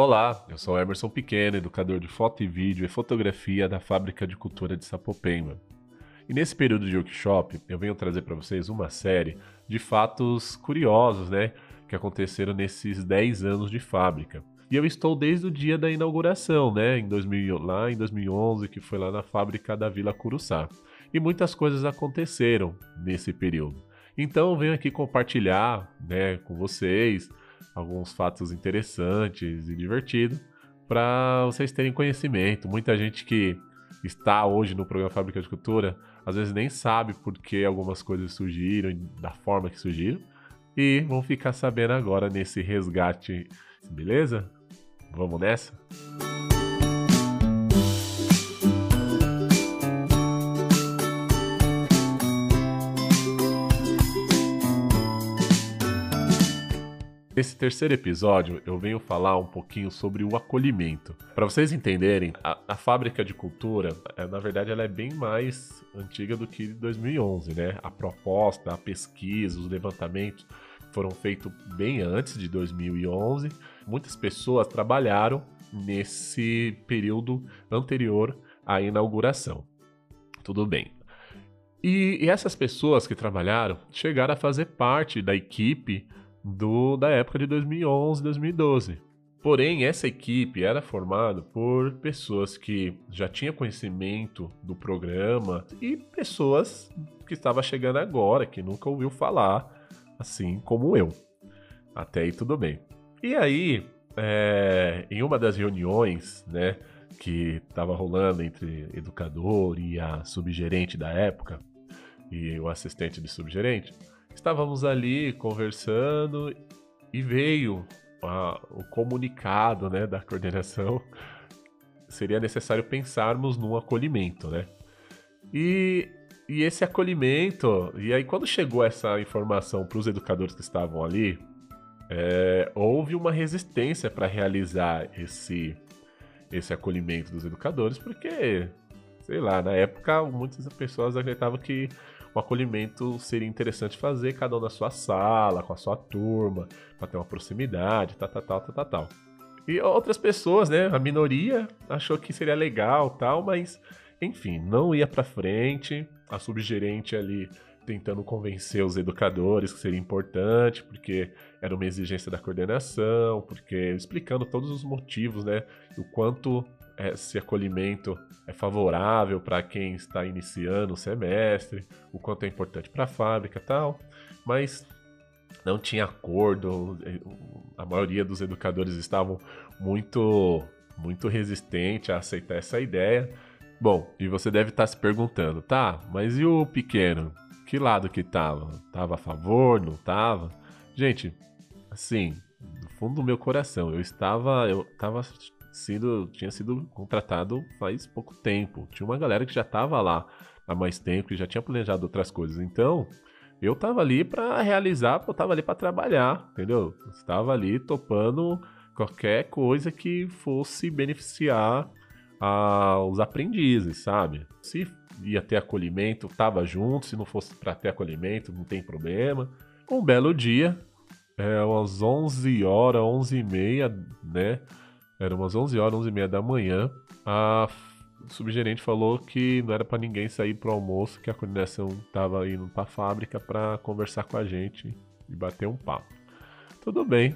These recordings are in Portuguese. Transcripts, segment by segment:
Olá, eu sou Emerson Pequeno, educador de foto e vídeo e fotografia da Fábrica de Cultura de Sapopemba. E nesse período de workshop, eu venho trazer para vocês uma série de fatos curiosos, né, que aconteceram nesses 10 anos de fábrica. E eu estou desde o dia da inauguração, né, em 2000, lá em 2011, que foi lá na fábrica da Vila Curuçá. E muitas coisas aconteceram nesse período. Então eu venho aqui compartilhar, né, com vocês alguns fatos interessantes e divertidos para vocês terem conhecimento. Muita gente que está hoje no programa Fábrica de Cultura às vezes nem sabe por que algumas coisas surgiram, da forma que surgiram, e vão ficar sabendo agora nesse resgate, beleza? Vamos nessa? Nesse terceiro episódio, eu venho falar um pouquinho sobre o acolhimento. Para vocês entenderem, a, a, fábrica de cultura, é, na verdade, ela é bem mais antiga do que 2011, né? A proposta, a pesquisa, os levantamentos foram feitos bem antes de 2011. Muitas pessoas trabalharam nesse período anterior à inauguração. Tudo bem. E, e essas pessoas que trabalharam chegaram a fazer parte da equipe do da época de 2011, 2012. Porém, essa equipe era formada por pessoas que já tinham conhecimento do programa e pessoas que estavam chegando agora, que nunca ouviu falar, assim como eu. Até aí tudo bem. E aí, é, em uma das reuniões, né, que estava rolando entre educador e a subgerente da época e o assistente de subgerente, Estávamos ali conversando e veio a, o comunicado né, da coordenação. Seria necessário pensarmos num acolhimento, né? E, e esse acolhimento, e aí quando chegou essa informação para os educadores que estavam ali, é, houve uma resistência para realizar esse, esse acolhimento dos educadores, porque, sei lá, na época muitas pessoas acreditavam que acolhimento seria interessante fazer cada um na sua sala, com a sua turma, para ter uma proximidade, tal, tal, tal, tal, tal. E outras pessoas, né, a minoria achou que seria legal, tal, mas enfim, não ia para frente. A subgerente ali tentando convencer os educadores que seria importante, porque era uma exigência da coordenação, porque explicando todos os motivos, né, o quanto esse acolhimento é favorável para quem está iniciando o semestre, o quanto é importante para a fábrica tal, mas não tinha acordo, a maioria dos educadores estavam muito, muito resistente a aceitar essa ideia. Bom, e você deve estar se perguntando, tá, mas e o pequeno? Que lado que tava? Tava a favor, não tava? Gente, assim, no fundo do meu coração, eu estava, eu estava sido, tinha sido contratado faz pouco tempo. Tinha uma galera que já estava lá há mais tempo, que já tinha planejado outras coisas. Então, eu estava ali para realizar, eu estava ali para trabalhar, entendeu? Estava ali topando qualquer coisa que fosse beneficiar os aprendizes, sabe? Se ia ter acolhimento, estava junto, se não fosse para ter acolhimento, não tem problema. Um belo dia, é, umas 11 horas, 11 e meia, né? Era umas 11 horas, 11 e meia da manhã. A subgerente falou que não era para ninguém sair pro almoço, que a coordenação tava indo pra fábrica para conversar com a gente e bater um papo. Tudo bem.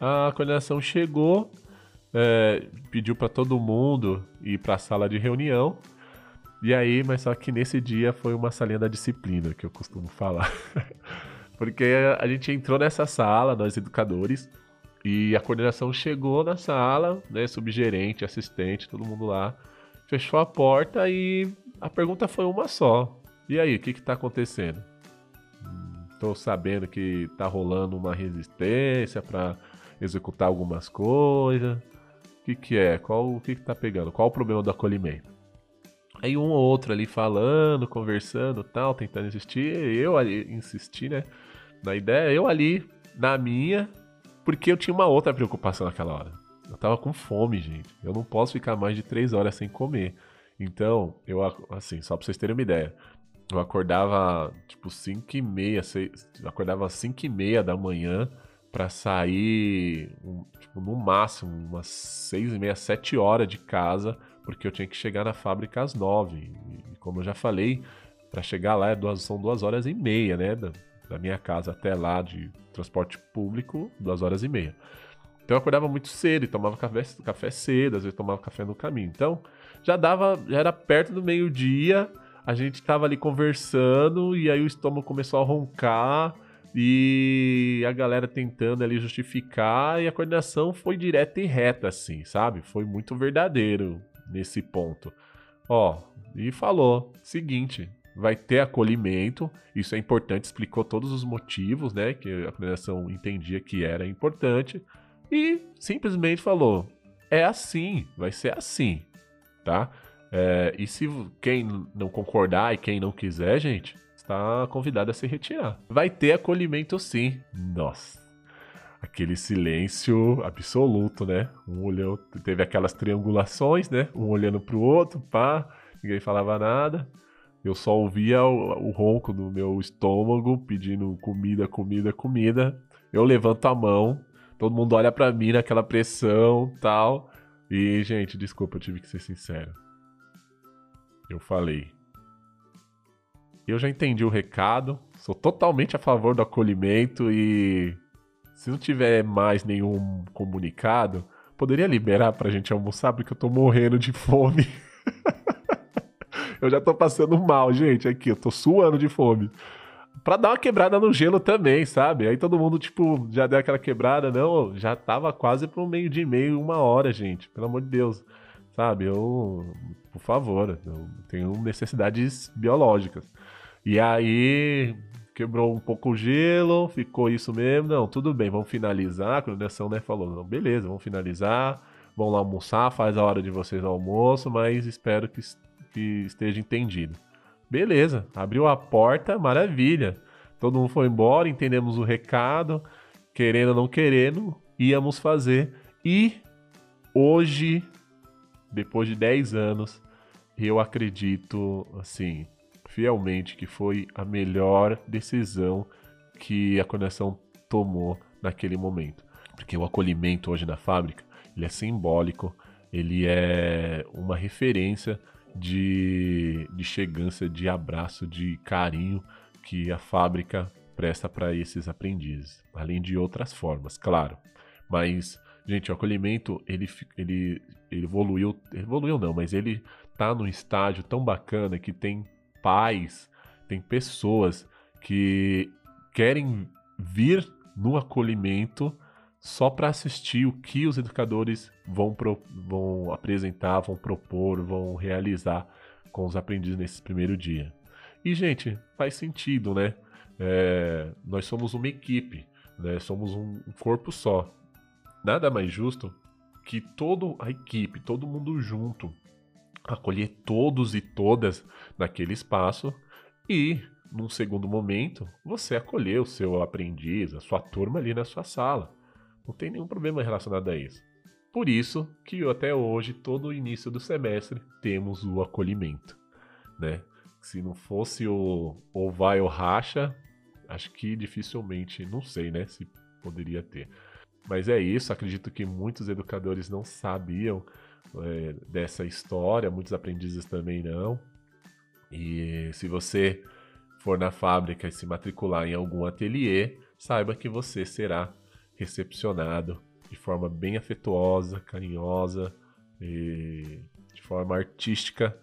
A coordenação chegou, é, pediu para todo mundo ir para a sala de reunião. E aí, mas só que nesse dia foi uma salinha da disciplina, que eu costumo falar. Porque a gente entrou nessa sala, nós educadores, e a coordenação chegou na sala, né, subgerente, assistente, todo mundo lá, fechou a porta e a pergunta foi uma só. E aí, o que está acontecendo? Estou sabendo que está rolando uma resistência para executar algumas coisas. O que, que é? Qual o que, que tá pegando? Qual o problema do acolhimento? Aí um ou outro ali falando, conversando, tal, tentando insistir. Eu ali insisti, né? Na ideia, eu ali na minha, porque eu tinha uma outra preocupação naquela hora. Eu tava com fome, gente. Eu não posso ficar mais de três horas sem comer. Então, eu, assim, só pra vocês terem uma ideia. Eu acordava, tipo, 5 e meia, 6, eu acordava às 5 e meia da manhã para sair, tipo, no máximo, umas seis e meia, sete horas de casa, porque eu tinha que chegar na fábrica às nove. E, como eu já falei, para chegar lá é são duas horas e meia, né? Da, minha casa até lá de transporte público, duas horas e meia. Então eu acordava muito cedo e tomava café, café cedo, às vezes tomava café no caminho. Então já dava, já era perto do meio-dia, a gente tava ali conversando e aí o estômago começou a roncar e a galera tentando ali justificar e a coordenação foi direta e reta assim, sabe? Foi muito verdadeiro nesse ponto. Ó, e falou, seguinte, vai ter acolhimento, isso é importante, explicou todos os motivos, né, que a coordenação entendia que era importante e simplesmente falou, é assim, vai ser assim, tá? É, e se quem não concordar e quem não quiser, gente, está convidado a se retirar. Vai ter acolhimento sim. Nossa. Aquele silêncio absoluto, né? Um olhou, teve aquelas triangulações, né? Um olhando pro outro, pá, ninguém falava nada. Eu só ouvia o, o ronco do meu estômago pedindo comida, comida, comida. Eu levanto a mão, todo mundo olha para mim naquela pressão, tal. E, gente, desculpa, eu tive que ser sincero. Eu falei, eu já entendi o recado, sou totalmente a favor do acolhimento e se não tiver mais nenhum comunicado, poderia liberar pra gente almoçar porque eu tô morrendo de fome. eu já tô passando mal, gente, aqui, eu tô suando de fome. Pra dar uma quebrada no gelo também, sabe? Aí todo mundo, tipo, já deu aquela quebrada, não, já tava quase pro meio de meio, uma hora, gente, pelo amor de Deus. Sabe, eu, por favor, eu tenho necessidades biológicas. E aí quebrou um pouco o gelo, ficou isso mesmo. Não, tudo bem, vamos finalizar. A coordenação né, falou: não, beleza, vamos finalizar. Vão lá almoçar, faz a hora de vocês almoço, mas espero que, que esteja entendido. Beleza, abriu a porta, maravilha. Todo mundo foi embora, entendemos o recado, querendo ou não querendo, íamos fazer. E hoje, depois de 10 anos, eu acredito, assim, fielmente que foi a melhor decisão que a conexão tomou naquele momento. Porque o acolhimento hoje na fábrica, ele é simbólico, ele é uma referência de, de de abraço, de carinho que a fábrica presta para esses aprendizes, além de outras formas, claro. Mas, gente, o acolhimento ele, ele, ele evoluiu, evoluiu não, mas ele tá num estágio tão bacana que tem pais, tem pessoas que querem vir no acolhimento só para assistir o que os educadores vão, pro, vão apresentar, vão propor, vão realizar com os aprendizes nesse primeiro dia. E, gente, faz sentido, né? É, nós somos uma equipe, né? somos um corpo só. Nada mais justo que toda a equipe, todo mundo junto, acolher todos e todas naquele espaço e, num segundo momento, você acolher o seu aprendiz, a sua turma ali na sua sala. Não tem nenhum problema relacionado a isso. Por isso que até hoje, todo início do semestre, temos o acolhimento, né? Se não fosse o ou vai ou racha, acho que dificilmente, não sei, né, se poderia ter. Mas é isso, acredito que muitos educadores não sabiam é, dessa história, muitos aprendizes também não. E se você for na fábrica e se matricular em algum ateliê, saiba que você será recepcionado de forma bem afetuosa, carinhosa, de forma artística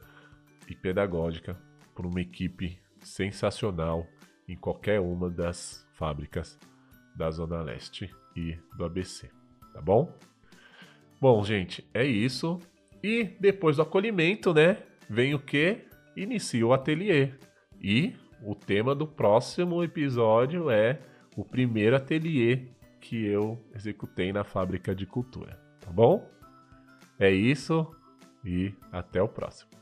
e pedagógica por uma equipe sensacional em qualquer uma das fábricas da Zona Leste e do ABC, tá bom? Bom, gente, é isso. E depois do acolhimento, né? Vem o que? Inicia o ateliê. E o tema do próximo episódio é o primeiro ateliê que eu executei na fábrica de cultura. Tá bom? É isso e até o próximo.